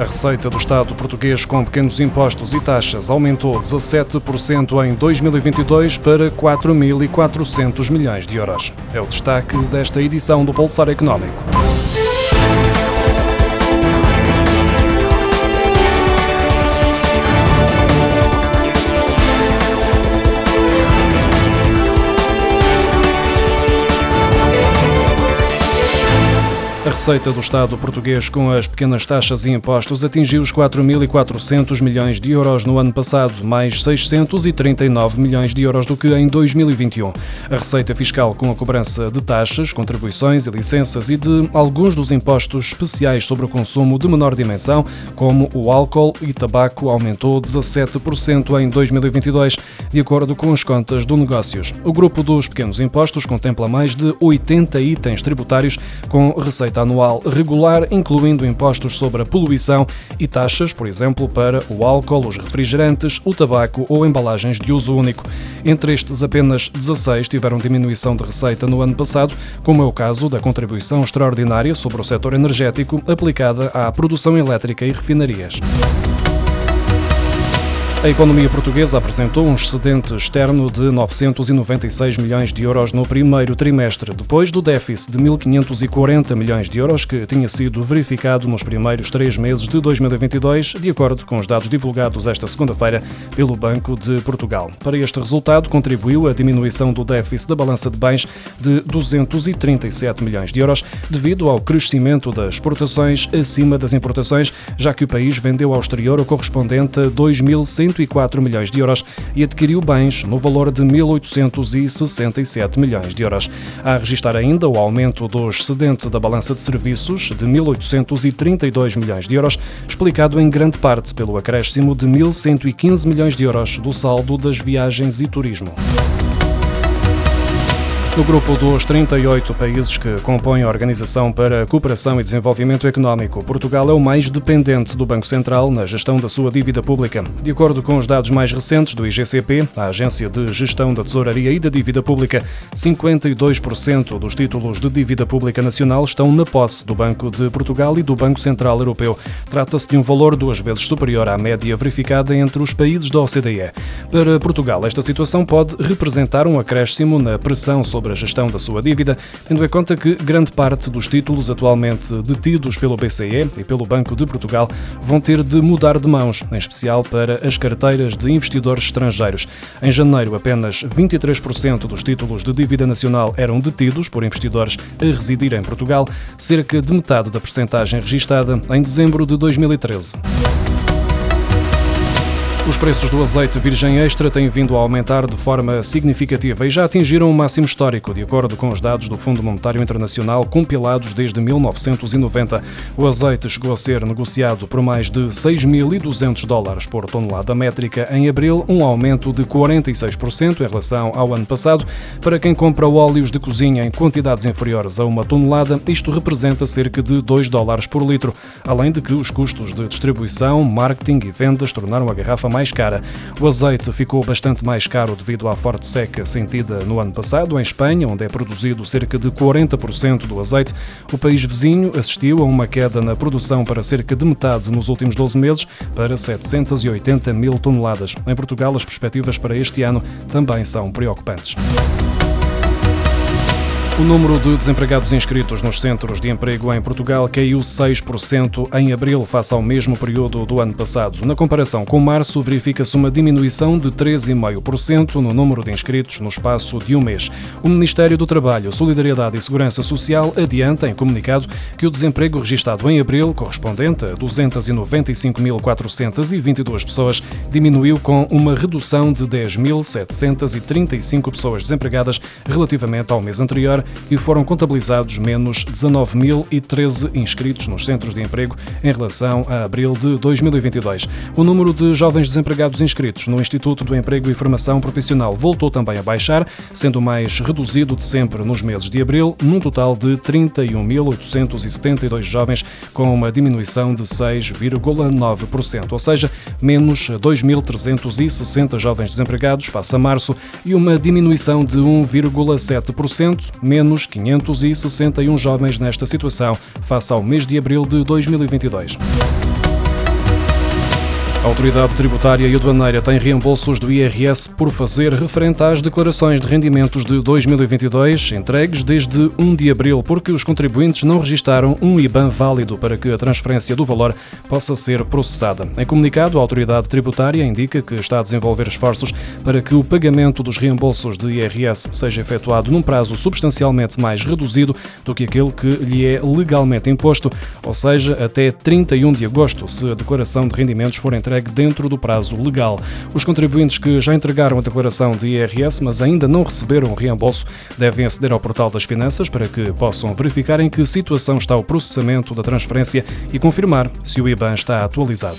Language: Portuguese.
A receita do Estado português com pequenos impostos e taxas aumentou 17% em 2022 para 4.400 milhões de euros. É o destaque desta edição do Pulsar Económico. A receita do Estado português com as pequenas taxas e impostos atingiu os 4.400 milhões de euros no ano passado, mais 639 milhões de euros do que em 2021. A receita fiscal com a cobrança de taxas, contribuições e licenças e de alguns dos impostos especiais sobre o consumo de menor dimensão, como o álcool e tabaco, aumentou 17% em 2022, de acordo com as contas do Negócios. O grupo dos pequenos impostos contempla mais de 80 itens tributários com receita anual regular, incluindo impostos sobre a poluição e taxas, por exemplo, para o álcool, os refrigerantes, o tabaco ou embalagens de uso único. Entre estes, apenas 16 tiveram diminuição de receita no ano passado, como é o caso da contribuição extraordinária sobre o setor energético aplicada à produção elétrica e refinarias. A economia portuguesa apresentou um excedente externo de 996 milhões de euros no primeiro trimestre, depois do déficit de 1.540 milhões de euros que tinha sido verificado nos primeiros três meses de 2022, de acordo com os dados divulgados esta segunda-feira pelo Banco de Portugal. Para este resultado, contribuiu a diminuição do déficit da balança de bens de 237 milhões de euros, devido ao crescimento das exportações acima das importações, já que o país vendeu ao exterior o correspondente a 2.100 104 milhões de euros e adquiriu bens no valor de 1.867 milhões de euros. A registrar ainda o aumento do excedente da balança de serviços de 1.832 milhões de euros, explicado em grande parte pelo acréscimo de 1.115 milhões de euros do saldo das viagens e turismo. No grupo dos 38 países que compõem a Organização para a Cooperação e Desenvolvimento Económico, Portugal é o mais dependente do Banco Central na gestão da sua dívida pública. De acordo com os dados mais recentes do IGCP, a Agência de Gestão da Tesouraria e da Dívida Pública, 52% dos títulos de dívida pública nacional estão na posse do Banco de Portugal e do Banco Central Europeu. Trata-se de um valor duas vezes superior à média verificada entre os países da OCDE. Para Portugal, esta situação pode representar um acréscimo na pressão sobre sobre a gestão da sua dívida, tendo em conta que grande parte dos títulos atualmente detidos pelo BCE e pelo Banco de Portugal vão ter de mudar de mãos, em especial para as carteiras de investidores estrangeiros. Em janeiro, apenas 23% dos títulos de dívida nacional eram detidos por investidores a residir em Portugal, cerca de metade da percentagem registada em dezembro de 2013. Os preços do azeite virgem extra têm vindo a aumentar de forma significativa e já atingiram um máximo histórico, de acordo com os dados do Fundo Monetário Internacional compilados desde 1990. O azeite chegou a ser negociado por mais de 6.200 dólares por tonelada métrica em abril, um aumento de 46% em relação ao ano passado. Para quem compra óleos de cozinha em quantidades inferiores a uma tonelada, isto representa cerca de 2 dólares por litro, além de que os custos de distribuição, marketing e vendas tornaram a garrafa mais mais cara. O azeite ficou bastante mais caro devido à forte seca sentida no ano passado em Espanha, onde é produzido cerca de 40% do azeite. O país vizinho assistiu a uma queda na produção para cerca de metade nos últimos 12 meses, para 780 mil toneladas. Em Portugal, as perspectivas para este ano também são preocupantes. O número de desempregados inscritos nos centros de emprego em Portugal caiu 6% em abril, face ao mesmo período do ano passado. Na comparação com março, verifica-se uma diminuição de 3,5% no número de inscritos no espaço de um mês. O Ministério do Trabalho, Solidariedade e Segurança Social adianta, em comunicado, que o desemprego registado em abril, correspondente a 295.422 pessoas, diminuiu com uma redução de 10.735 pessoas desempregadas relativamente ao mês anterior e foram contabilizados menos 19.013 inscritos nos centros de emprego em relação a abril de 2022. O número de jovens desempregados inscritos no Instituto do Emprego e Formação Profissional voltou também a baixar, sendo mais reduzido de sempre nos meses de abril, num total de 31.872 jovens, com uma diminuição de 6,9%, ou seja, menos 2.360 jovens desempregados face a março e uma diminuição de 1,7%, menos 561 jovens nesta situação face ao mês de abril de 2022. A Autoridade Tributária e Aduaneira tem reembolsos do IRS por fazer referente às declarações de rendimentos de 2022 entregues desde 1 de abril, porque os contribuintes não registaram um IBAN válido para que a transferência do valor possa ser processada. Em comunicado, a Autoridade Tributária indica que está a desenvolver esforços para que o pagamento dos reembolsos de IRS seja efetuado num prazo substancialmente mais reduzido do que aquele que lhe é legalmente imposto, ou seja, até 31 de agosto, se a declaração de rendimentos for entregue entregue dentro do prazo legal. Os contribuintes que já entregaram a declaração de IRS, mas ainda não receberam o reembolso, devem aceder ao portal das finanças para que possam verificar em que situação está o processamento da transferência e confirmar se o IBAN está atualizado.